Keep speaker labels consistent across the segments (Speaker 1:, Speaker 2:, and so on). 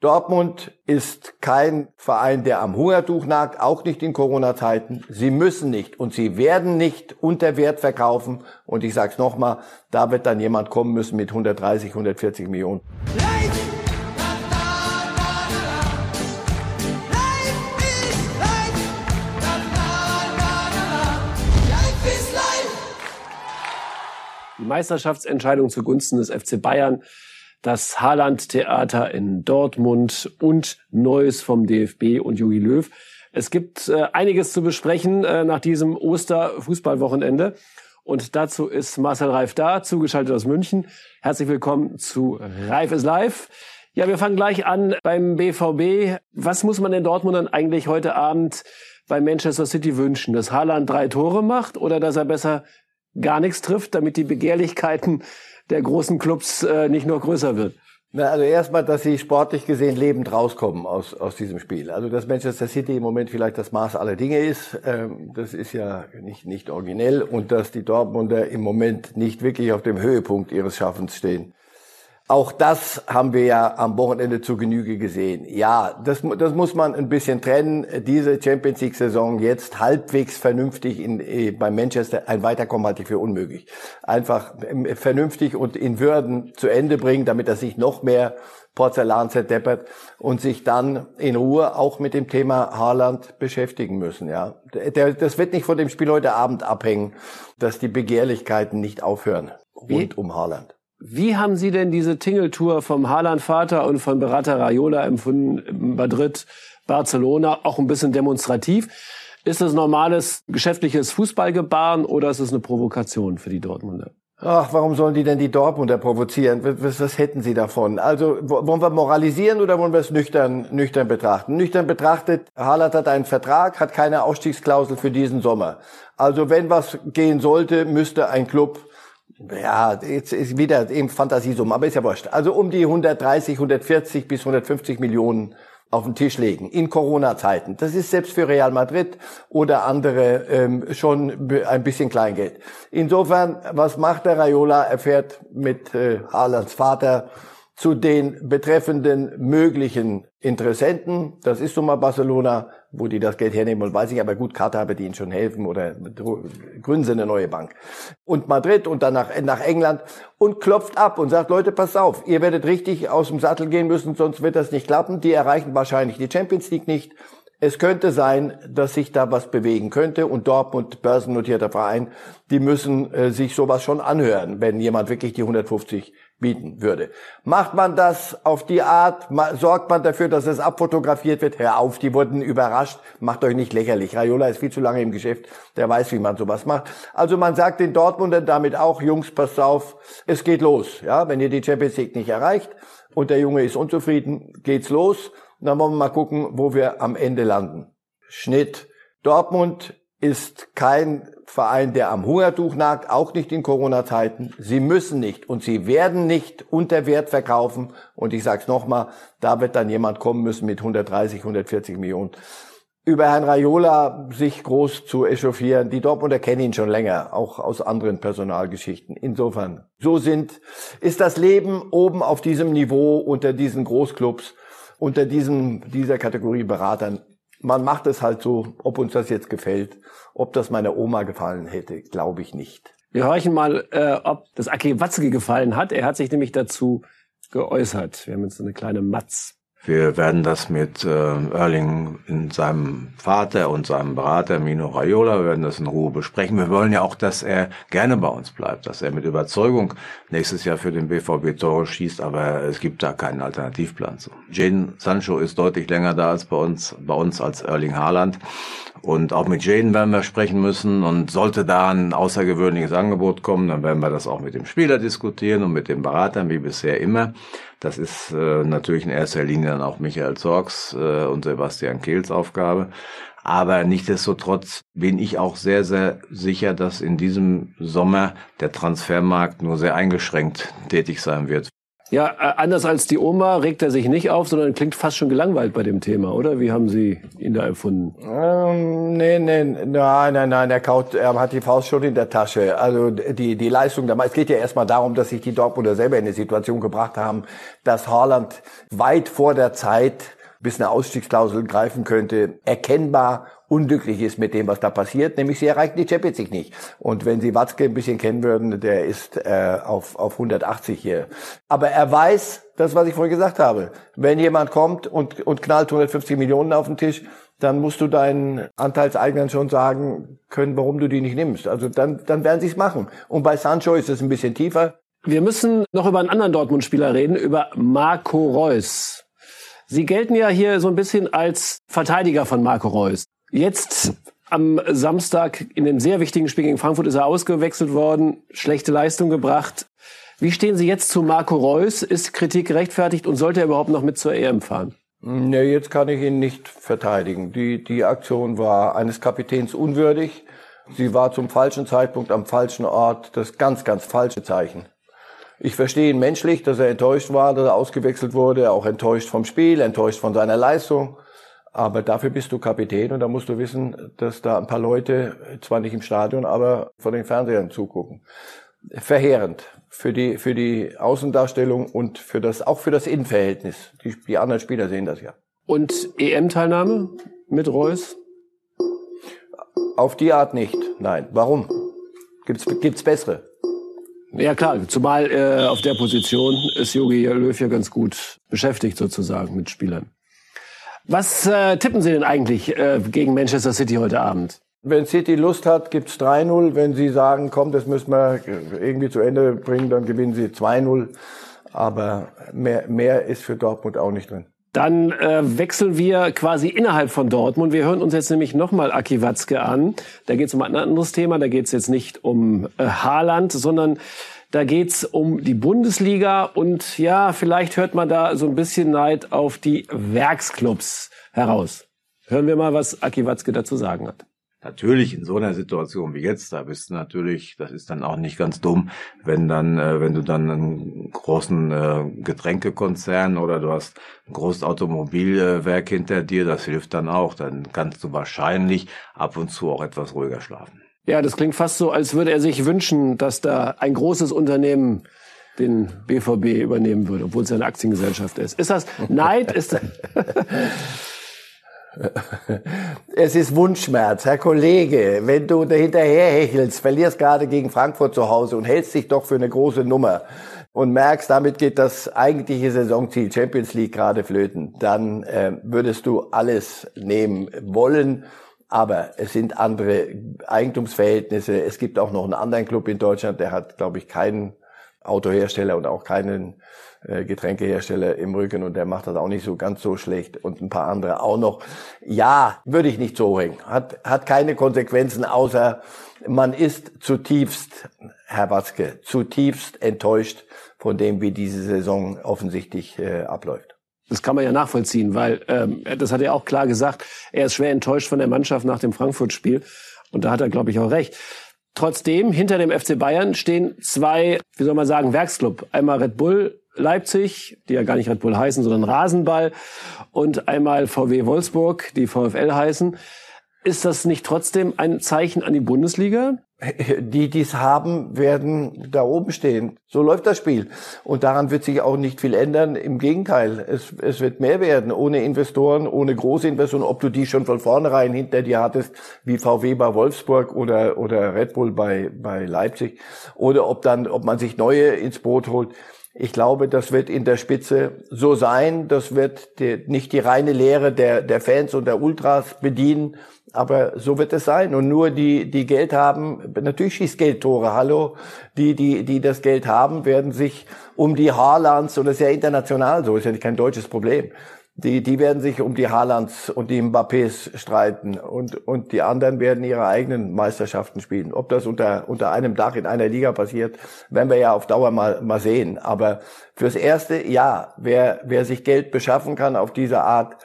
Speaker 1: Dortmund ist kein Verein, der am Hungertuch nagt, auch nicht in Corona-Zeiten. Sie müssen nicht und sie werden nicht unter Wert verkaufen. Und ich sage es nochmal, da wird dann jemand kommen müssen mit 130, 140 Millionen.
Speaker 2: Die Meisterschaftsentscheidung zugunsten des FC Bayern das Haaland-Theater in Dortmund und Neues vom DFB und Jogi Löw. Es gibt äh, einiges zu besprechen äh, nach diesem Osterfußballwochenende. Und dazu ist Marcel Reif da, zugeschaltet aus München. Herzlich willkommen zu Reif ist live. Ja, wir fangen gleich an beim BVB. Was muss man den Dortmundern eigentlich heute Abend bei Manchester City wünschen? Dass Haaland drei Tore macht oder dass er besser gar nichts trifft, damit die Begehrlichkeiten der großen Clubs äh, nicht nur größer wird?
Speaker 1: Na, also erstmal, dass sie sportlich gesehen lebend rauskommen aus, aus diesem Spiel. Also dass Manchester City im Moment vielleicht das Maß aller Dinge ist, ähm, das ist ja nicht, nicht originell. Und dass die Dortmunder im Moment nicht wirklich auf dem Höhepunkt ihres Schaffens stehen. Auch das haben wir ja am Wochenende zur Genüge gesehen. Ja, das, das muss man ein bisschen trennen. Diese Champions League Saison jetzt halbwegs vernünftig in, äh, bei Manchester, ein Weiterkommen halte ich für unmöglich. Einfach ähm, vernünftig und in Würden zu Ende bringen, damit er sich noch mehr Porzellan zerdeppert und sich dann in Ruhe auch mit dem Thema Haaland beschäftigen müssen. Ja, der, das wird nicht von dem Spiel heute Abend abhängen, dass die Begehrlichkeiten nicht aufhören rund um Haaland.
Speaker 2: Wie haben Sie denn diese Tingeltour vom Haaland-Vater und von Berater Raiola empfunden, Madrid, Barcelona, auch ein bisschen demonstrativ? Ist das normales geschäftliches Fußballgebaren oder ist es eine Provokation für die Dortmunder?
Speaker 1: Ach, warum sollen die denn die Dortmunder provozieren? Was, was hätten sie davon? Also wollen wir moralisieren oder wollen wir es nüchtern, nüchtern betrachten? Nüchtern betrachtet, Haaland hat einen Vertrag, hat keine Ausstiegsklausel für diesen Sommer. Also wenn was gehen sollte, müsste ein Club ja, jetzt ist wieder eben Fantasiesummen, aber ist ja wurscht. Also um die 130, 140 bis 150 Millionen auf den Tisch legen in Corona-Zeiten. Das ist selbst für Real Madrid oder andere ähm, schon ein bisschen Kleingeld. Insofern, was macht der Raiola? Er fährt mit äh, Haalands Vater zu den betreffenden möglichen Interessenten. Das ist nun mal Barcelona, wo die das Geld hernehmen und weiß ich, aber gut, Katar wird ihnen schon helfen oder gründen sie eine neue Bank. Und Madrid und dann nach, nach England und klopft ab und sagt, Leute, pass auf, ihr werdet richtig aus dem Sattel gehen müssen, sonst wird das nicht klappen. Die erreichen wahrscheinlich die Champions League nicht. Es könnte sein, dass sich da was bewegen könnte und Dortmund, börsennotierter Verein, die müssen äh, sich sowas schon anhören, wenn jemand wirklich die 150 bieten würde. Macht man das auf die Art, sorgt man dafür, dass es abfotografiert wird, hör auf, die wurden überrascht, macht euch nicht lächerlich. Raiola ist viel zu lange im Geschäft, der weiß, wie man sowas macht. Also man sagt den Dortmundern damit auch, Jungs, passt auf, es geht los. Ja, wenn ihr die Champions League nicht erreicht und der Junge ist unzufrieden, geht's los. Dann wollen wir mal gucken, wo wir am Ende landen. Schnitt. Dortmund ist kein Verein, der am Hungertuch nagt, auch nicht in Corona-Zeiten. Sie müssen nicht und sie werden nicht unter Wert verkaufen. Und ich sage es nochmal, da wird dann jemand kommen müssen mit 130, 140 Millionen. Über Herrn Raiola sich groß zu echauffieren. Die Dortmunder kennen ihn schon länger, auch aus anderen Personalgeschichten. Insofern, so sind, ist das Leben oben auf diesem Niveau unter diesen Großclubs, unter diesem, dieser Kategorie Beratern man macht es halt so, ob uns das jetzt gefällt. Ob das meiner Oma gefallen hätte, glaube ich nicht.
Speaker 2: Wir horchen mal, äh, ob das Aki Watzke gefallen hat. Er hat sich nämlich dazu geäußert. Wir haben jetzt eine kleine Matz.
Speaker 3: Wir werden das mit äh, Erling in seinem Vater und seinem Berater Mino Raiola, werden das in Ruhe besprechen. Wir wollen ja auch, dass er gerne bei uns bleibt, dass er mit Überzeugung nächstes Jahr für den BVB Tore schießt, aber es gibt da keinen Alternativplan zu. Jane Sancho ist deutlich länger da als bei uns, bei uns als Erling Haaland. Und auch mit Jane werden wir sprechen müssen. Und sollte da ein außergewöhnliches Angebot kommen, dann werden wir das auch mit dem Spieler diskutieren und mit den Beratern, wie bisher immer. Das ist äh, natürlich in erster Linie dann auch Michael Zorgs äh, und Sebastian Kehls Aufgabe. Aber nichtdestotrotz bin ich auch sehr, sehr sicher, dass in diesem Sommer der Transfermarkt nur sehr eingeschränkt tätig sein wird.
Speaker 2: Ja, äh, anders als die Oma regt er sich nicht auf, sondern klingt fast schon gelangweilt bei dem Thema, oder? Wie haben Sie ihn da empfunden?
Speaker 1: Ähm, nee, nee, nein, nein, nein, er, kaut, er hat die Faust schon in der Tasche. Also die, die Leistung, es geht ja erstmal darum, dass sich die Dortmunder selber in eine Situation gebracht haben, dass Haaland weit vor der Zeit bis eine Ausstiegsklausel greifen könnte, erkennbar unglücklich ist mit dem, was da passiert, nämlich sie erreichen die Champions League nicht. Und wenn Sie Watzke ein bisschen kennen würden, der ist äh, auf, auf 180 hier. Aber er weiß, das, was ich vorhin gesagt habe, wenn jemand kommt und, und knallt 150 Millionen auf den Tisch, dann musst du deinen Anteilseignern schon sagen können, warum du die nicht nimmst. Also dann, dann werden sie es machen. Und bei Sancho ist es ein bisschen tiefer.
Speaker 2: Wir müssen noch über einen anderen Dortmund-Spieler reden, über Marco Reus. Sie gelten ja hier so ein bisschen als Verteidiger von Marco Reus. Jetzt am Samstag in dem sehr wichtigen Spiel gegen Frankfurt ist er ausgewechselt worden, schlechte Leistung gebracht. Wie stehen Sie jetzt zu Marco Reus? Ist Kritik gerechtfertigt und sollte er überhaupt noch mit zur EM fahren?
Speaker 1: Nee, jetzt kann ich ihn nicht verteidigen. Die, die Aktion war eines Kapitäns unwürdig. Sie war zum falschen Zeitpunkt am falschen Ort das ganz, ganz falsche Zeichen. Ich verstehe ihn menschlich, dass er enttäuscht war, dass er ausgewechselt wurde, auch enttäuscht vom Spiel, enttäuscht von seiner Leistung. Aber dafür bist du Kapitän und da musst du wissen, dass da ein paar Leute, zwar nicht im Stadion, aber vor den Fernsehern zugucken. Verheerend für die, für die Außendarstellung und für das, auch für das Innenverhältnis. Die, die anderen Spieler sehen das ja.
Speaker 2: Und EM-Teilnahme mit Reus?
Speaker 1: Auf die Art nicht. Nein. Warum? Gibt's, gibt's bessere?
Speaker 2: Ja klar, zumal äh, auf der Position ist Jogi Löw ja ganz gut beschäftigt sozusagen mit Spielern. Was äh, tippen Sie denn eigentlich äh, gegen Manchester City heute Abend?
Speaker 1: Wenn City Lust hat, gibt's 3-0. Wenn Sie sagen, komm, das müssen wir irgendwie zu Ende bringen, dann gewinnen Sie 2-0. Aber mehr, mehr ist für Dortmund auch nicht drin.
Speaker 2: Dann äh, wechseln wir quasi innerhalb von Dortmund. Wir hören uns jetzt nämlich nochmal Aki Watzke an. Da geht es um ein anderes Thema. Da geht es jetzt nicht um äh, Haaland, sondern da geht's um die Bundesliga und ja, vielleicht hört man da so ein bisschen Neid auf die Werksclubs heraus. Hören wir mal, was Aki Watzke dazu sagen hat.
Speaker 3: Natürlich in so einer Situation wie jetzt, da bist du natürlich, das ist dann auch nicht ganz dumm, wenn dann, äh, wenn du dann einen großen äh, Getränkekonzern oder du hast ein großes Automobilwerk hinter dir, das hilft dann auch. Dann kannst du wahrscheinlich ab und zu auch etwas ruhiger schlafen.
Speaker 2: Ja, das klingt fast so, als würde er sich wünschen, dass da ein großes Unternehmen den BVB übernehmen würde, obwohl es eine Aktiengesellschaft ist. Ist das Neid? Ist das
Speaker 1: es ist Wunschschmerz, Herr Kollege. Wenn du hinterher hechelst, verlierst gerade gegen Frankfurt zu Hause und hältst dich doch für eine große Nummer und merkst, damit geht das eigentliche Saisonziel Champions League gerade flöten, dann äh, würdest du alles nehmen wollen aber es sind andere Eigentumsverhältnisse. Es gibt auch noch einen anderen Club in Deutschland, der hat, glaube ich, keinen Autohersteller und auch keinen äh, Getränkehersteller im Rücken und der macht das auch nicht so ganz so schlecht und ein paar andere auch noch. Ja, würde ich nicht so hängen. Hat, hat keine Konsequenzen, außer man ist zutiefst, Herr Watzke, zutiefst enttäuscht von dem, wie diese Saison offensichtlich äh, abläuft.
Speaker 2: Das kann man ja nachvollziehen, weil ähm, das hat er auch klar gesagt. Er ist schwer enttäuscht von der Mannschaft nach dem Frankfurt-Spiel. Und da hat er, glaube ich, auch recht. Trotzdem, hinter dem FC Bayern stehen zwei, wie soll man sagen, Werksclub. Einmal Red Bull Leipzig, die ja gar nicht Red Bull heißen, sondern Rasenball. Und einmal VW Wolfsburg, die VfL heißen. Ist das nicht trotzdem ein Zeichen an die Bundesliga?
Speaker 1: Die, die es haben, werden da oben stehen. So läuft das Spiel. Und daran wird sich auch nicht viel ändern. Im Gegenteil, es, es wird mehr werden. Ohne Investoren, ohne große Investoren, ob du die schon von vornherein hinter dir hattest, wie VW bei Wolfsburg oder, oder Red Bull bei, bei Leipzig, oder ob dann, ob man sich neue ins Boot holt. Ich glaube, das wird in der Spitze so sein. Das wird die, nicht die reine Lehre der, der Fans und der Ultras bedienen, aber so wird es sein. Und nur die, die Geld haben, natürlich schießt Geld Tore, hallo. Die, die, die das Geld haben, werden sich um die Haarlands, und das ist ja international so, ist ja nicht kein deutsches Problem. Die, die werden sich um die Haalands und die Mbappés streiten und, und die anderen werden ihre eigenen Meisterschaften spielen. Ob das unter, unter einem Dach in einer Liga passiert, werden wir ja auf Dauer mal, mal sehen. Aber fürs Erste, ja, wer, wer sich Geld beschaffen kann auf diese Art,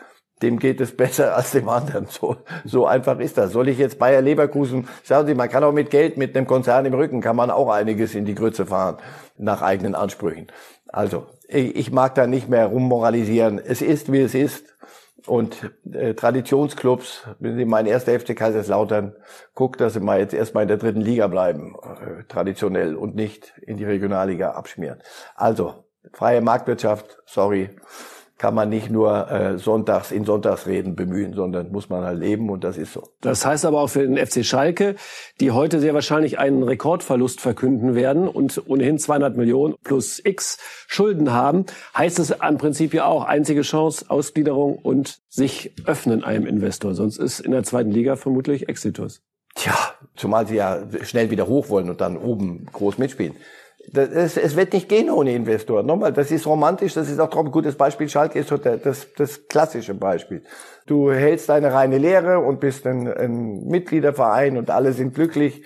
Speaker 1: dem geht es besser als dem anderen. So, so einfach ist das. Soll ich jetzt Bayer Leverkusen, sagen Sie, man kann auch mit Geld, mit einem Konzern im Rücken, kann man auch einiges in die Grütze fahren, nach eigenen Ansprüchen. Also, ich mag da nicht mehr rummoralisieren. Es ist, wie es ist. Und äh, Traditionsclubs, wenn Sie mein erster FC Kaiserslautern guckt, dass sie mal jetzt erstmal in der dritten Liga bleiben, äh, traditionell und nicht in die Regionalliga abschmieren. Also, freie Marktwirtschaft, sorry, kann man nicht nur äh, sonntags in Sonntagsreden bemühen, sondern muss man halt leben und das ist so.
Speaker 2: Das heißt aber auch für den FC Schalke, die heute sehr wahrscheinlich einen Rekordverlust verkünden werden und ohnehin 200 Millionen plus X Schulden haben, heißt es im Prinzip ja auch einzige Chance Ausgliederung und sich öffnen einem Investor. Sonst ist in der zweiten Liga vermutlich Exitus.
Speaker 1: Tja, zumal sie ja schnell wieder hoch wollen und dann oben groß mitspielen. Das, es wird nicht gehen ohne Investor. Nochmal, das ist romantisch, das ist auch ein gutes Beispiel. Schalke ist das, das klassische Beispiel. Du hältst eine reine Lehre und bist ein, ein Mitgliederverein und alle sind glücklich.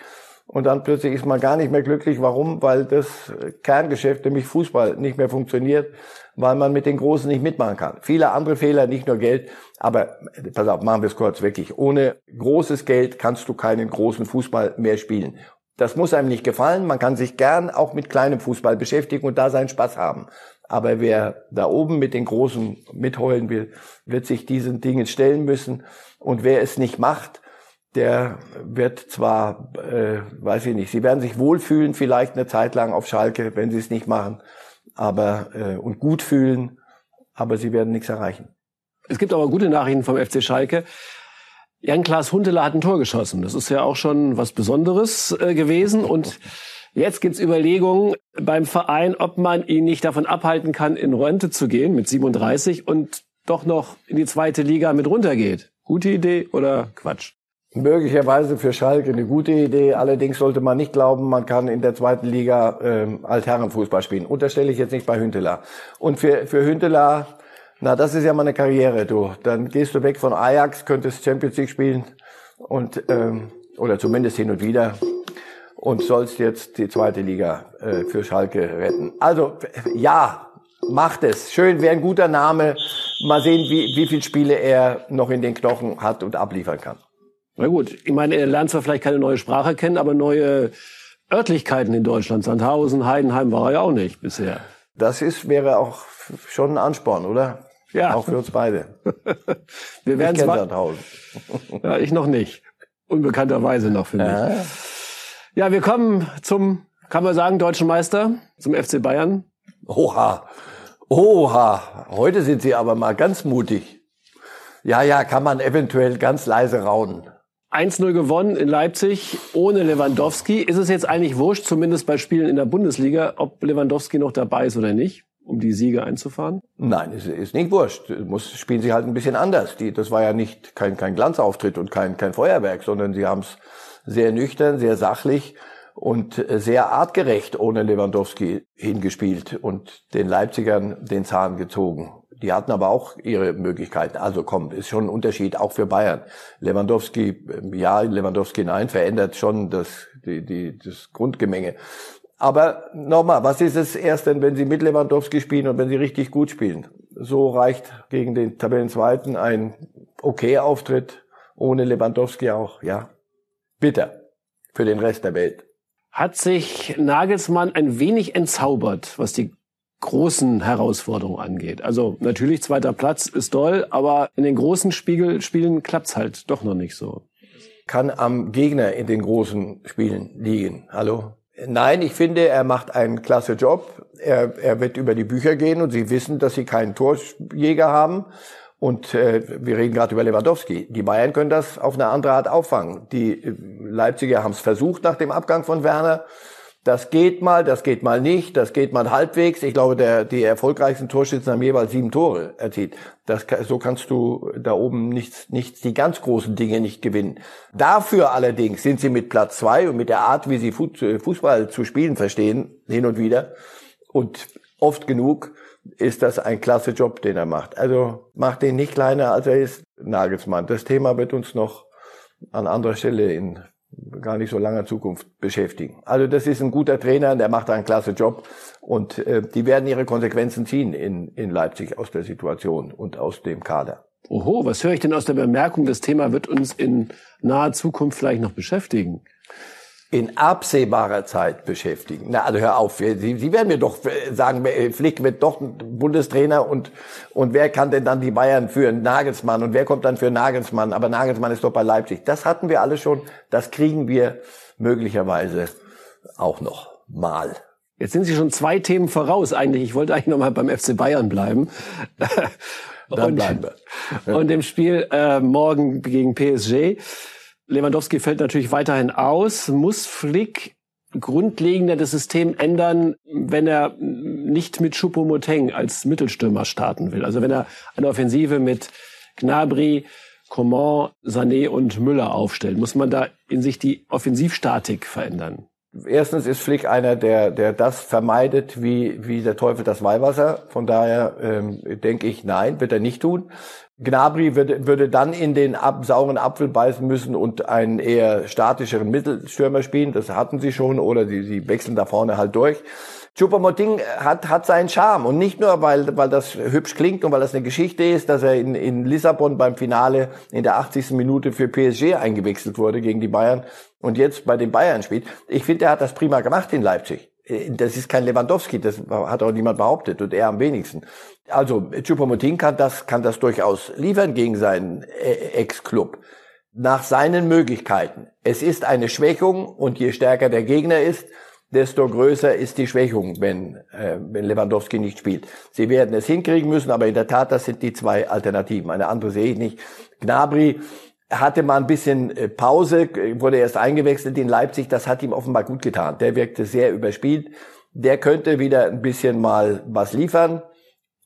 Speaker 1: Und dann plötzlich ist man gar nicht mehr glücklich. Warum? Weil das Kerngeschäft, nämlich Fußball, nicht mehr funktioniert, weil man mit den Großen nicht mitmachen kann. Viele andere Fehler, nicht nur Geld. Aber pass auf, machen wir es kurz wirklich. Ohne großes Geld kannst du keinen großen Fußball mehr spielen. Das muss einem nicht gefallen. Man kann sich gern auch mit kleinem Fußball beschäftigen und da seinen Spaß haben. Aber wer da oben mit den Großen mitheulen will, wird sich diesen Dingen stellen müssen. Und wer es nicht macht, der wird zwar, äh, weiß ich nicht, sie werden sich wohlfühlen vielleicht eine Zeit lang auf Schalke, wenn sie es nicht machen, aber äh, und gut fühlen, aber sie werden nichts erreichen.
Speaker 2: Es gibt aber gute Nachrichten vom FC Schalke. Jan-Klaas Huntelaar hat ein Tor geschossen. Das ist ja auch schon was Besonderes äh, gewesen. Und jetzt gibt's Überlegungen beim Verein, ob man ihn nicht davon abhalten kann, in Rente zu gehen mit 37 und doch noch in die zweite Liga mit runtergeht. Gute Idee oder Quatsch?
Speaker 1: Möglicherweise für Schalke eine gute Idee. Allerdings sollte man nicht glauben, man kann in der zweiten Liga ähm, Altherrenfußball spielen. Unterstelle ich jetzt nicht bei Hünteler. Und für, für Hünteler na, das ist ja mal eine Karriere, du. Dann gehst du weg von Ajax, könntest Champions League spielen und ähm, oder zumindest hin und wieder und sollst jetzt die zweite Liga äh, für Schalke retten. Also ja, macht es. Schön, wäre ein guter Name. Mal sehen, wie, wie viele Spiele er noch in den Knochen hat und abliefern kann.
Speaker 2: Na gut, ich meine, er lernt zwar vielleicht keine neue Sprache kennen, aber neue Örtlichkeiten in Deutschland. Sandhausen, Heidenheim war er ja auch nicht bisher.
Speaker 1: Das ist, wäre auch schon ein Ansporn, oder? Ja. Auch für uns beide.
Speaker 2: Wir werden es Ja, ich noch nicht. Unbekannterweise noch für mich. Ja. ja, wir kommen zum, kann man sagen, deutschen Meister, zum FC Bayern.
Speaker 1: Oha. Oha. Heute sind Sie aber mal ganz mutig. Ja, ja, kann man eventuell ganz leise raunen.
Speaker 2: 1-0 gewonnen in Leipzig ohne Lewandowski. Ist es jetzt eigentlich wurscht, zumindest bei Spielen in der Bundesliga, ob Lewandowski noch dabei ist oder nicht? um die Siege einzufahren?
Speaker 1: Nein, es ist nicht wurscht. Muss spielen sie halt ein bisschen anders. Die, das war ja nicht kein, kein Glanzauftritt und kein, kein Feuerwerk, sondern sie haben es sehr nüchtern, sehr sachlich und sehr artgerecht ohne Lewandowski hingespielt und den Leipzigern den Zahn gezogen. Die hatten aber auch ihre Möglichkeiten. Also komm, ist schon ein Unterschied auch für Bayern. Lewandowski, ja, Lewandowski nein, verändert schon das, die, die, das Grundgemenge. Aber nochmal, was ist es erst denn, wenn Sie mit Lewandowski spielen und wenn Sie richtig gut spielen? So reicht gegen den Tabellenzweiten ein okay Auftritt ohne Lewandowski auch, ja. Bitter für den Rest der Welt.
Speaker 2: Hat sich Nagelsmann ein wenig entzaubert, was die großen Herausforderungen angeht. Also natürlich zweiter Platz ist toll, aber in den großen Spiegel Spielen klappt's halt doch noch nicht so.
Speaker 1: Kann am Gegner in den großen Spielen liegen. Hallo? Nein, ich finde, er macht einen klasse Job. Er, er wird über die Bücher gehen und Sie wissen, dass Sie keinen Torjäger haben. Und äh, wir reden gerade über Lewandowski. Die Bayern können das auf eine andere Art auffangen. Die äh, Leipziger haben es versucht nach dem Abgang von Werner. Das geht mal, das geht mal nicht, das geht mal halbwegs. Ich glaube, der, die erfolgreichsten Torschützen haben jeweils sieben Tore erzielt. Das, so kannst du da oben nichts, nichts, die ganz großen Dinge nicht gewinnen. Dafür allerdings sind sie mit Platz zwei und mit der Art, wie sie Fußball zu spielen verstehen, hin und wieder und oft genug, ist das ein klasse Job, den er macht. Also macht den nicht kleiner, als er ist, Nagelsmann. Das Thema wird uns noch an anderer Stelle in gar nicht so langer Zukunft beschäftigen. Also das ist ein guter Trainer, der macht einen klasse Job und äh, die werden ihre Konsequenzen ziehen in, in Leipzig aus der Situation und aus dem Kader.
Speaker 2: Oho, was höre ich denn aus der Bemerkung, das Thema wird uns in naher Zukunft vielleicht noch beschäftigen?
Speaker 1: In absehbarer Zeit beschäftigen. Na, also hör auf, Sie, Sie werden mir doch sagen, Flick wird doch Bundestrainer und, und wer kann denn dann die Bayern führen? Nagelsmann. Und wer kommt dann für Nagelsmann? Aber Nagelsmann ist doch bei Leipzig. Das hatten wir alle schon. Das kriegen wir möglicherweise auch noch mal.
Speaker 2: Jetzt sind Sie schon zwei Themen voraus eigentlich. Ich wollte eigentlich noch mal beim FC Bayern bleiben.
Speaker 1: Dann und, bleiben
Speaker 2: wir. und im Spiel äh, morgen gegen PSG. Lewandowski fällt natürlich weiterhin aus. Muss Flick grundlegender das System ändern, wenn er nicht mit Choupo-Moteng als Mittelstürmer starten will? Also wenn er eine Offensive mit Gnabry, Coman, Sané und Müller aufstellt, muss man da in sich die Offensivstatik verändern?
Speaker 1: Erstens ist Flick einer, der, der das vermeidet wie, wie der Teufel das Weihwasser. Von daher ähm, denke ich, nein, wird er nicht tun. Gnabry würde, würde dann in den ab, sauren Apfel beißen müssen und einen eher statischeren Mittelstürmer spielen. Das hatten sie schon oder sie, sie wechseln da vorne halt durch. Choupo-Moting hat, hat seinen Charme und nicht nur, weil, weil das hübsch klingt und weil das eine Geschichte ist, dass er in, in Lissabon beim Finale in der 80. Minute für PSG eingewechselt wurde gegen die Bayern und jetzt bei den Bayern spielt. Ich finde, er hat das prima gemacht in Leipzig. Das ist kein Lewandowski, das hat auch niemand behauptet und er am wenigsten. Also Choupo-Moting kann das, kann das durchaus liefern gegen seinen äh, Ex-Club. Nach seinen Möglichkeiten. Es ist eine Schwächung und je stärker der Gegner ist, desto größer ist die Schwächung, wenn, äh, wenn Lewandowski nicht spielt. Sie werden es hinkriegen müssen, aber in der Tat, das sind die zwei Alternativen. Eine andere sehe ich nicht. Gnabry hatte mal ein bisschen äh, Pause, wurde erst eingewechselt in Leipzig, das hat ihm offenbar gut getan. Der wirkte sehr überspielt. Der könnte wieder ein bisschen mal was liefern.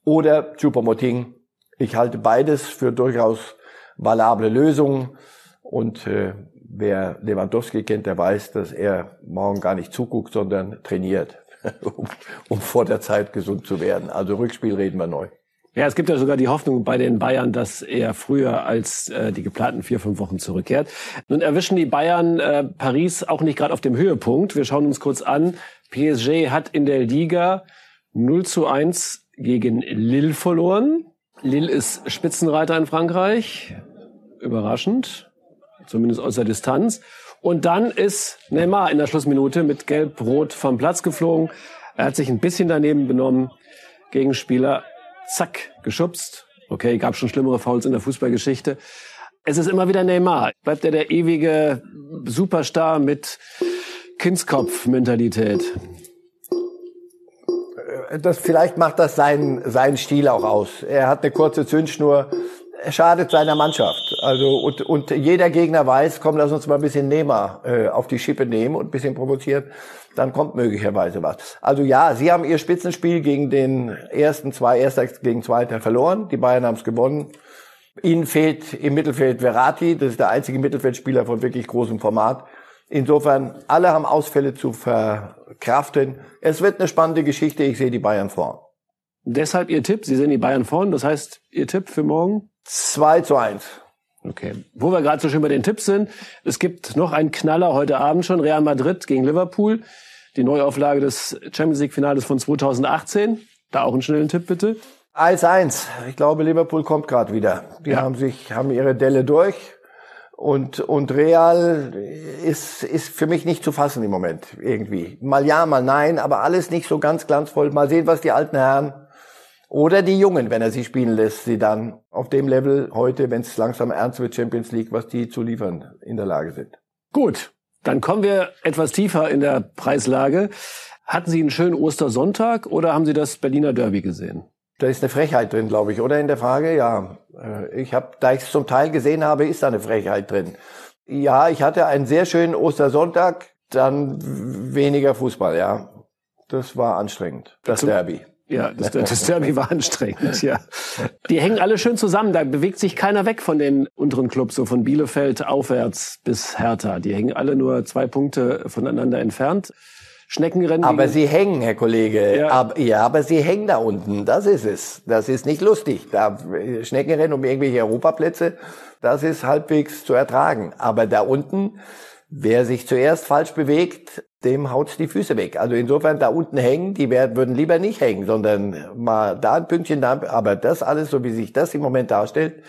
Speaker 1: Oder Choupo-Moting. Ich halte beides für durchaus valable Lösungen. Und äh, wer Lewandowski kennt, der weiß, dass er morgen gar nicht zuguckt, sondern trainiert, um, um vor der Zeit gesund zu werden. Also Rückspiel reden wir neu.
Speaker 2: Ja, es gibt ja sogar die Hoffnung bei den Bayern, dass er früher als äh, die geplanten vier, fünf Wochen zurückkehrt. Nun erwischen die Bayern äh, Paris auch nicht gerade auf dem Höhepunkt. Wir schauen uns kurz an. PSG hat in der Liga 0 zu 1 gegen Lille verloren. Lille ist Spitzenreiter in Frankreich. Überraschend zumindest aus der Distanz. Und dann ist Neymar in der Schlussminute mit Gelb-Rot vom Platz geflogen. Er hat sich ein bisschen daneben benommen. Gegenspieler, zack, geschubst. Okay, gab schon schlimmere Fouls in der Fußballgeschichte. Es ist immer wieder Neymar. Bleibt er der ewige Superstar mit Kindskopf-Mentalität?
Speaker 1: Das, vielleicht macht das seinen, seinen Stil auch aus. Er hat eine kurze Zündschnur er schadet seiner Mannschaft. Also und, und jeder Gegner weiß, komm, lass uns mal ein bisschen Nehmer äh, auf die Schippe nehmen und ein bisschen provozieren, dann kommt möglicherweise was. Also ja, sie haben ihr Spitzenspiel gegen den ersten, zwei Erster gegen Zweiter verloren. Die Bayern haben es gewonnen. Ihnen fehlt im Mittelfeld Verratti, das ist der einzige Mittelfeldspieler von wirklich großem Format. Insofern, alle haben Ausfälle zu verkraften. Es wird eine spannende Geschichte. Ich sehe die Bayern vorn.
Speaker 2: Deshalb Ihr Tipp, Sie sehen die Bayern vorn. Das heißt, Ihr Tipp für morgen?
Speaker 1: 2 zu 1.
Speaker 2: Okay. Wo wir gerade so schön bei den Tipps sind, es gibt noch einen Knaller heute Abend schon, Real Madrid gegen Liverpool. Die Neuauflage des Champions League Finales von 2018. Da auch einen schnellen Tipp bitte.
Speaker 1: 1-1. Ich glaube, Liverpool kommt gerade wieder. Die ja. haben sich, haben ihre Delle durch. Und, und Real ist, ist für mich nicht zu fassen im Moment, irgendwie. Mal ja, mal nein, aber alles nicht so ganz glanzvoll. Mal sehen, was die alten Herren oder die Jungen, wenn er sie spielen lässt, sie dann auf dem Level heute, wenn es langsam ernst wird, Champions League, was die zu liefern in der Lage sind.
Speaker 2: Gut, dann kommen wir etwas tiefer in der Preislage. Hatten Sie einen schönen Ostersonntag oder haben Sie das Berliner Derby gesehen?
Speaker 1: Da ist eine Frechheit drin, glaube ich, oder in der Frage? Ja, äh, ich habe, da ich es zum Teil gesehen habe, ist da eine Frechheit drin. Ja, ich hatte einen sehr schönen Ostersonntag, dann weniger Fußball, ja. Das war anstrengend, das Zum, Derby.
Speaker 2: Ja, das, das Derby war anstrengend, ja. Die hängen alle schön zusammen, da bewegt sich keiner weg von den unteren Clubs, so von Bielefeld aufwärts bis Hertha. Die hängen alle nur zwei Punkte voneinander entfernt. Schneckenrennen.
Speaker 1: Aber sie hängen, Herr Kollege. Ja. Aber, ja, aber sie hängen da unten. Das ist es. Das ist nicht lustig. Da Schneckenrennen um irgendwelche Europaplätze, das ist halbwegs zu ertragen. Aber da unten, wer sich zuerst falsch bewegt, dem haut's die Füße weg. Also insofern da unten hängen, die werden, würden lieber nicht hängen, sondern mal da ein Pünktchen da. Aber das alles, so wie sich das im Moment darstellt,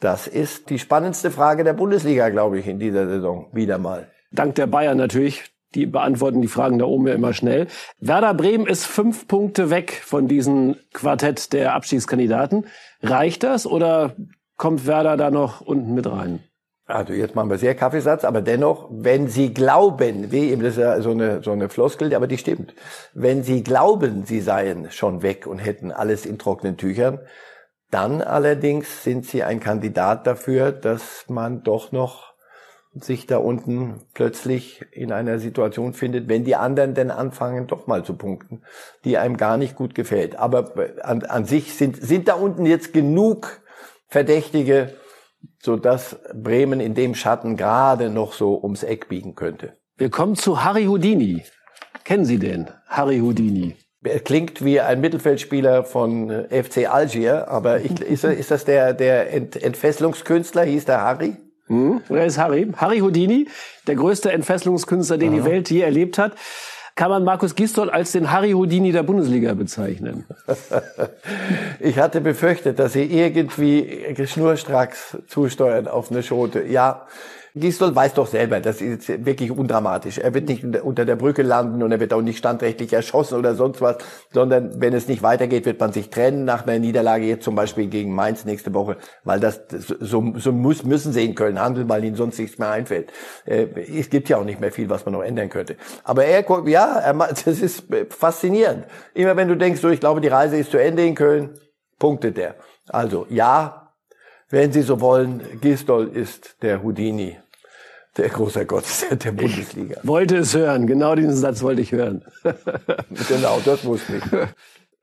Speaker 1: das ist die spannendste Frage der Bundesliga, glaube ich, in dieser Saison. Wieder mal.
Speaker 2: Dank der Bayern natürlich. Die beantworten die Fragen da oben ja immer schnell. Werder Bremen ist fünf Punkte weg von diesem Quartett der Abstiegskandidaten. Reicht das oder kommt Werder da noch unten mit rein?
Speaker 1: Also jetzt machen wir sehr Kaffeesatz, aber dennoch, wenn Sie glauben, wie eben das ist ja so eine, so eine Floskel, aber die stimmt. Wenn Sie glauben, Sie seien schon weg und hätten alles in trockenen Tüchern, dann allerdings sind Sie ein Kandidat dafür, dass man doch noch sich da unten plötzlich in einer Situation findet, wenn die anderen denn anfangen, doch mal zu punkten, die einem gar nicht gut gefällt. Aber an, an sich sind, sind da unten jetzt genug Verdächtige, so dass Bremen in dem Schatten gerade noch so ums Eck biegen könnte.
Speaker 2: Wir kommen zu Harry Houdini. Kennen Sie den? Harry Houdini.
Speaker 1: Er klingt wie ein Mittelfeldspieler von äh, FC Algier, aber ich, ist, ist das der, der Ent, Entfesselungskünstler? Hieß der Harry?
Speaker 2: Hm, wer ist Harry? Harry Houdini, der größte Entfesselungskünstler, den Aha. die Welt je erlebt hat. Kann man Markus Gisdol als den Harry Houdini der Bundesliga bezeichnen?
Speaker 1: ich hatte befürchtet, dass Sie irgendwie schnurstracks zusteuern auf eine Schote. Ja, Gisdol weiß doch selber, das ist wirklich undramatisch. Er wird nicht unter der Brücke landen und er wird auch nicht standrechtlich erschossen oder sonst was, sondern wenn es nicht weitergeht, wird man sich trennen nach einer Niederlage, jetzt zum Beispiel gegen Mainz nächste Woche, weil das so, so muss, müssen sie in Köln handeln, weil ihnen sonst nichts mehr einfällt. Äh, es gibt ja auch nicht mehr viel, was man noch ändern könnte. Aber er, ja, er, das ist faszinierend. Immer wenn du denkst, so, ich glaube, die Reise ist zu Ende in Köln, punktet er. Also, ja, wenn Sie so wollen, Gisdol ist der Houdini der große Gott der Bundesliga.
Speaker 2: Ich wollte es hören, genau diesen Satz wollte ich hören.
Speaker 1: genau, das wusste ich.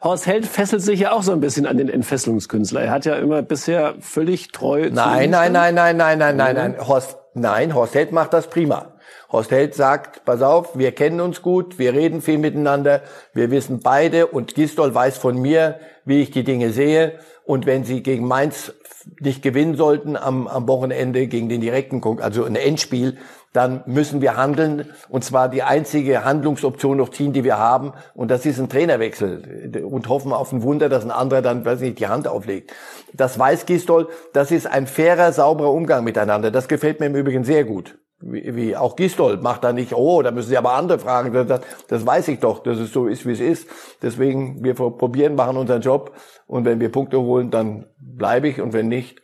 Speaker 2: Horst Held fesselt sich ja auch so ein bisschen an den Entfesselungskünstler. Er hat ja immer bisher völlig treu.
Speaker 1: Nein, nein, nein, nein, nein, nein, nein, nein. Horst, nein, Horst Held macht das prima. Horst Held sagt, pass auf, wir kennen uns gut, wir reden viel miteinander, wir wissen beide und Gistol weiß von mir, wie ich die Dinge sehe. Und wenn sie gegen Mainz nicht gewinnen sollten am, am Wochenende gegen den direkten, also ein Endspiel, dann müssen wir handeln und zwar die einzige Handlungsoption noch ziehen, die wir haben und das ist ein Trainerwechsel und hoffen auf ein Wunder, dass ein anderer dann, weiß nicht, die Hand auflegt. Das weiß Gistol, das ist ein fairer, sauberer Umgang miteinander. Das gefällt mir im Übrigen sehr gut. Wie, wie auch Gistol macht da nicht, oh, da müssen Sie aber andere fragen. Das, das weiß ich doch, dass es so ist, wie es ist. Deswegen, wir probieren, machen unseren Job und wenn wir Punkte holen, dann bleibe ich und wenn nicht,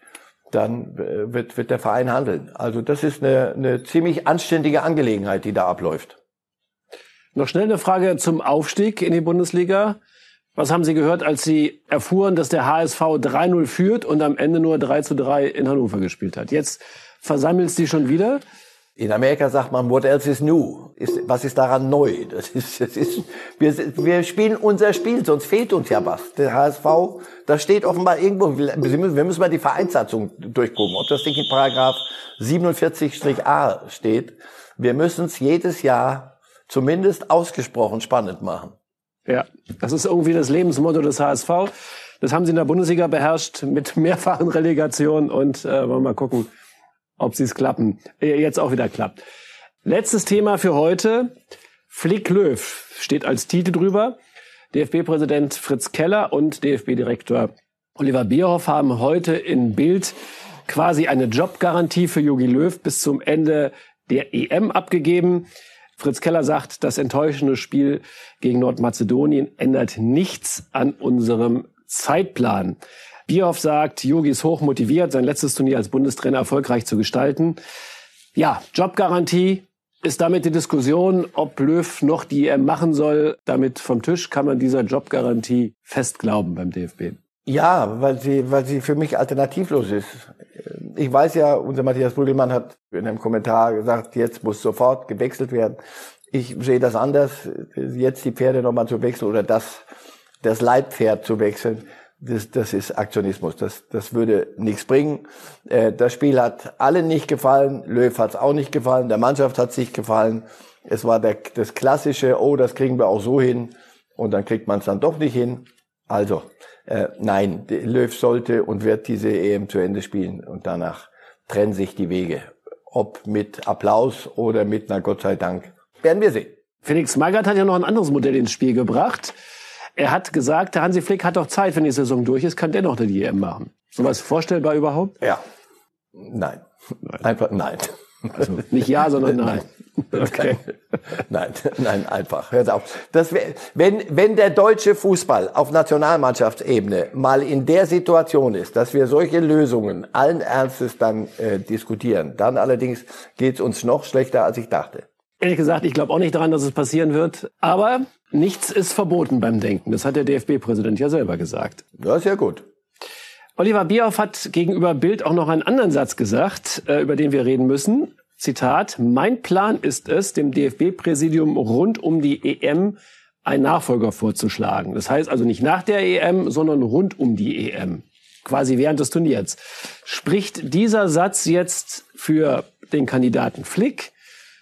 Speaker 1: dann äh, wird, wird der Verein handeln. Also das ist eine, eine ziemlich anständige Angelegenheit, die da abläuft.
Speaker 2: Noch schnell eine Frage zum Aufstieg in die Bundesliga. Was haben Sie gehört, als Sie erfuhren, dass der HSV 3-0 führt und am Ende nur 3 zu 3 in Hannover gespielt hat? Jetzt versammelt Sie schon wieder.
Speaker 1: In Amerika sagt man, what else is new? Ist, was ist daran neu? Das ist, das ist, wir, wir spielen unser Spiel, sonst fehlt uns ja was. Der HSV, da steht offenbar irgendwo, wir müssen, mal die Vereinssatzung durchgucken, ob das nicht in Paragraph 47-a steht. Wir müssen es jedes Jahr zumindest ausgesprochen spannend machen.
Speaker 2: Ja, das ist irgendwie das Lebensmotto des HSV. Das haben sie in der Bundesliga beherrscht mit mehrfachen Relegationen und äh, wollen mal gucken, ob sie es klappen, äh, jetzt auch wieder klappt. Letztes Thema für heute. Flick Löw steht als Titel drüber. DFB-Präsident Fritz Keller und DFB-Direktor Oliver Bierhoff haben heute in Bild quasi eine Jobgarantie für Jogi Löw bis zum Ende der EM abgegeben. Fritz Keller sagt, das enttäuschende Spiel gegen Nordmazedonien ändert nichts an unserem Zeitplan. Bierhoff sagt, Yogi ist hoch motiviert, sein letztes Turnier als Bundestrainer erfolgreich zu gestalten. Ja, Jobgarantie ist damit die Diskussion, ob Löw noch die EM machen soll, damit vom Tisch kann man dieser Jobgarantie festglauben beim DFB.
Speaker 1: Ja, weil sie, weil sie für mich alternativlos ist. Ich weiß ja, unser Matthias Brügelmann hat in einem Kommentar gesagt, jetzt muss sofort gewechselt werden. Ich sehe das anders, jetzt die Pferde nochmal zu wechseln oder das, das Leitpferd zu wechseln das, das ist Aktionismus. Das, das würde nichts bringen. Äh, das Spiel hat allen nicht gefallen. Löw hat es auch nicht gefallen. Der Mannschaft hat es nicht gefallen. Es war der, das klassische, oh, das kriegen wir auch so hin. Und dann kriegt man es dann doch nicht hin. Also, äh, nein, Löw sollte und wird diese EM zu Ende spielen. Und danach trennen sich die Wege. Ob mit Applaus oder mit, na Gott sei Dank, werden wir sehen.
Speaker 2: Felix Magath hat ja noch ein anderes Modell ins Spiel gebracht. Er hat gesagt, der Hansi Flick hat doch Zeit, wenn die Saison durch ist, kann dennoch die EM machen. So was vorstellbar überhaupt?
Speaker 1: Ja. Nein. nein. Einfach nein.
Speaker 2: Also nicht ja, sondern nein.
Speaker 1: Okay. Nein, nein, einfach. Hört auf. Das wär, wenn, wenn der deutsche Fußball auf Nationalmannschaftsebene mal in der Situation ist, dass wir solche Lösungen allen Ernstes dann äh, diskutieren, dann allerdings geht's uns noch schlechter, als ich dachte.
Speaker 2: Ehrlich gesagt, ich glaube auch nicht daran, dass es passieren wird. Aber nichts ist verboten beim Denken. Das hat der DFB-Präsident ja selber gesagt.
Speaker 1: Das ist ja gut.
Speaker 2: Oliver Bierhoff hat gegenüber Bild auch noch einen anderen Satz gesagt, äh, über den wir reden müssen. Zitat, mein Plan ist es, dem DFB-Präsidium rund um die EM einen Nachfolger vorzuschlagen. Das heißt also nicht nach der EM, sondern rund um die EM. Quasi während des Turniers. Spricht dieser Satz jetzt für den Kandidaten Flick,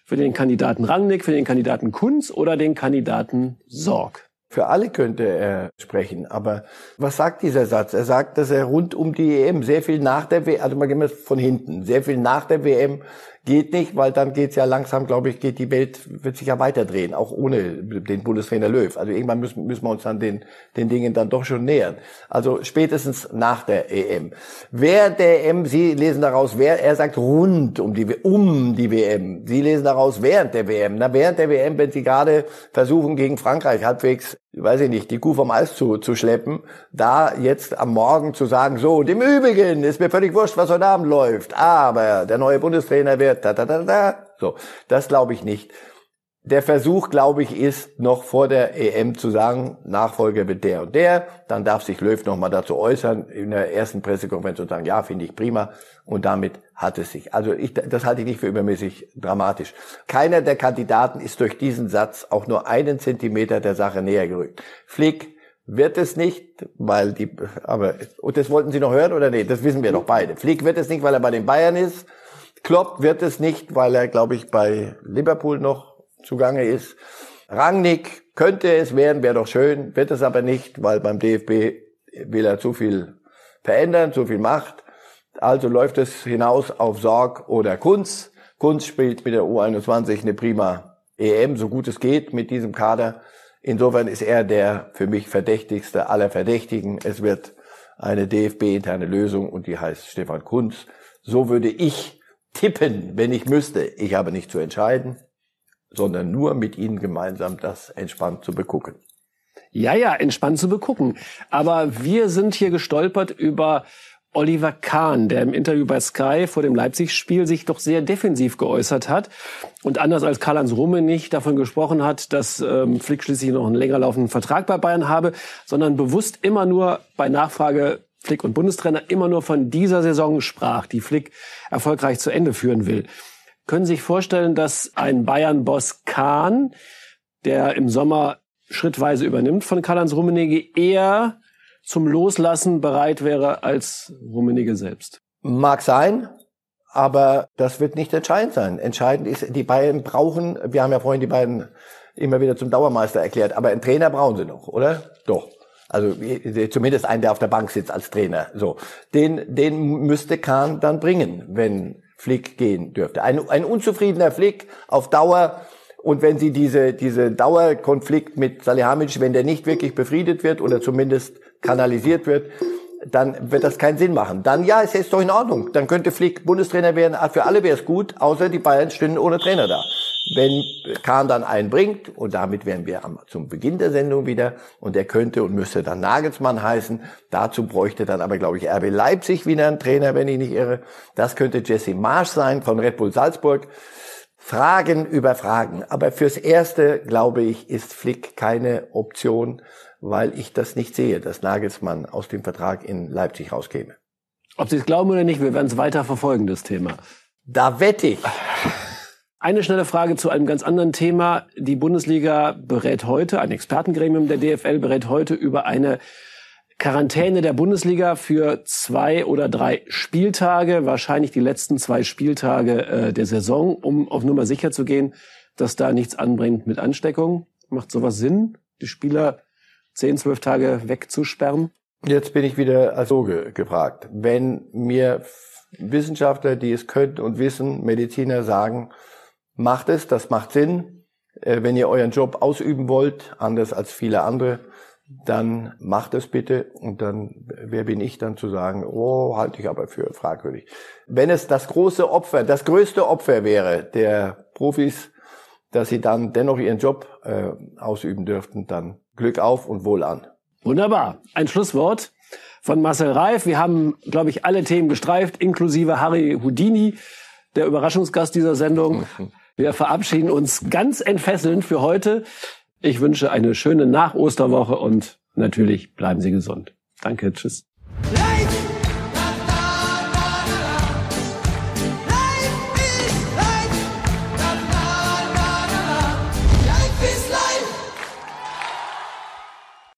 Speaker 2: für den Kandidaten Rangnick, für den Kandidaten Kunz oder den Kandidaten Sorg?
Speaker 1: Für alle könnte er sprechen. Aber was sagt dieser Satz? Er sagt, dass er rund um die EM sehr viel nach der WM, also man geht von hinten, sehr viel nach der WM geht nicht, weil dann geht's ja langsam, glaube ich, geht die Welt, wird sich ja weiterdrehen, auch ohne den Bundestrainer Löw. Also irgendwann müssen, müssen wir uns dann den, den Dingen dann doch schon nähern. Also spätestens nach der EM. Während der EM, Sie lesen daraus, wer, er sagt rund um die, um die WM. Sie lesen daraus während der WM. Na, während der WM, wenn Sie gerade versuchen, gegen Frankreich halbwegs weiß ich nicht, die Kuh vom Eis zu, zu schleppen, da jetzt am Morgen zu sagen, so, und im Übrigen ist mir völlig wurscht, was heute Abend läuft, aber der neue Bundestrainer wird, da, da, da, da, so, das glaube ich nicht. Der Versuch, glaube ich, ist noch vor der EM zu sagen, Nachfolger wird der und der. Dann darf sich Löw nochmal dazu äußern in der ersten Pressekonferenz und sagen, ja, finde ich prima. Und damit hat es sich. Also ich, das halte ich nicht für übermäßig dramatisch. Keiner der Kandidaten ist durch diesen Satz auch nur einen Zentimeter der Sache näher gerückt. Flick wird es nicht, weil die, aber, und das wollten Sie noch hören oder nee? Das wissen wir doch beide. Flick wird es nicht, weil er bei den Bayern ist. Klopp wird es nicht, weil er, glaube ich, bei Liverpool noch zugange ist. Rangnick könnte es werden, wäre doch schön, wird es aber nicht, weil beim DFB will er zu viel verändern, zu viel Macht. Also läuft es hinaus auf Sorg oder Kunz. Kunz spielt mit der U21 eine prima EM, so gut es geht mit diesem Kader. Insofern ist er der für mich verdächtigste aller Verdächtigen. Es wird eine DFB-interne Lösung und die heißt Stefan Kunz. So würde ich tippen, wenn ich müsste. Ich habe nicht zu entscheiden sondern nur mit ihnen gemeinsam das entspannt zu begucken.
Speaker 2: Ja, ja, entspannt zu begucken. Aber wir sind hier gestolpert über Oliver Kahn, der im Interview bei Sky vor dem Leipzig-Spiel sich doch sehr defensiv geäußert hat und anders als Karl-Heinz Rumme nicht davon gesprochen hat, dass ähm, Flick schließlich noch einen länger laufenden Vertrag bei Bayern habe, sondern bewusst immer nur bei Nachfrage Flick und Bundestrainer immer nur von dieser Saison sprach, die Flick erfolgreich zu Ende führen will. Können Sie sich vorstellen, dass ein Bayern-Boss Kahn, der im Sommer schrittweise übernimmt von Karl-Heinz Rummenigge, eher zum Loslassen bereit wäre als Rummenigge selbst?
Speaker 1: Mag sein, aber das wird nicht entscheidend sein. Entscheidend ist, die Bayern brauchen, wir haben ja vorhin die beiden immer wieder zum Dauermeister erklärt, aber einen Trainer brauchen sie noch, oder? Doch. Also zumindest einen, der auf der Bank sitzt als Trainer. So, den, den müsste Kahn dann bringen, wenn Flick gehen dürfte. Ein, ein unzufriedener Flick auf Dauer und wenn Sie diese, diese Dauerkonflikt mit Salihamidzic, wenn der nicht wirklich befriedet wird oder zumindest kanalisiert wird, dann wird das keinen Sinn machen. Dann ja, es ist doch in Ordnung. Dann könnte Flick Bundestrainer werden. Für alle wäre es gut, außer die Bayern stünden ohne Trainer da. Wenn Kahn dann einen bringt, und damit wären wir am, zum Beginn der Sendung wieder, und er könnte und müsste dann Nagelsmann heißen, dazu bräuchte dann aber, glaube ich, RB Leipzig wieder einen Trainer, wenn ich nicht irre. Das könnte Jesse Marsch sein von Red Bull Salzburg. Fragen über Fragen. Aber fürs Erste, glaube ich, ist Flick keine Option weil ich das nicht sehe, dass Nagelsmann aus dem Vertrag in Leipzig rauskäme.
Speaker 2: Ob Sie es glauben oder nicht, wir werden es weiter verfolgen, das Thema.
Speaker 1: Da wette ich.
Speaker 2: Eine schnelle Frage zu einem ganz anderen Thema. Die Bundesliga berät heute, ein Expertengremium der DFL berät heute über eine Quarantäne der Bundesliga für zwei oder drei Spieltage, wahrscheinlich die letzten zwei Spieltage äh, der Saison, um auf Nummer sicher zu gehen, dass da nichts anbringt mit Ansteckung. Macht sowas Sinn? Die Spieler zehn, zwölf Tage wegzusperren?
Speaker 1: Jetzt bin ich wieder als so ge gefragt. Wenn mir Wissenschaftler, die es können und wissen, Mediziner sagen, macht es, das macht Sinn. Äh, wenn ihr euren Job ausüben wollt, anders als viele andere, dann macht es bitte und dann, wer bin ich dann zu sagen, oh, halte ich aber für fragwürdig. Wenn es das große Opfer, das größte Opfer wäre der Profis, dass sie dann dennoch ihren Job äh, ausüben dürften, dann Glück auf und wohl an.
Speaker 2: Wunderbar. Ein Schlusswort von Marcel Reif. Wir haben, glaube ich, alle Themen gestreift, inklusive Harry Houdini, der Überraschungsgast dieser Sendung. Wir verabschieden uns ganz entfesselnd für heute. Ich wünsche eine schöne Nach-Osterwoche und natürlich bleiben Sie gesund. Danke, tschüss.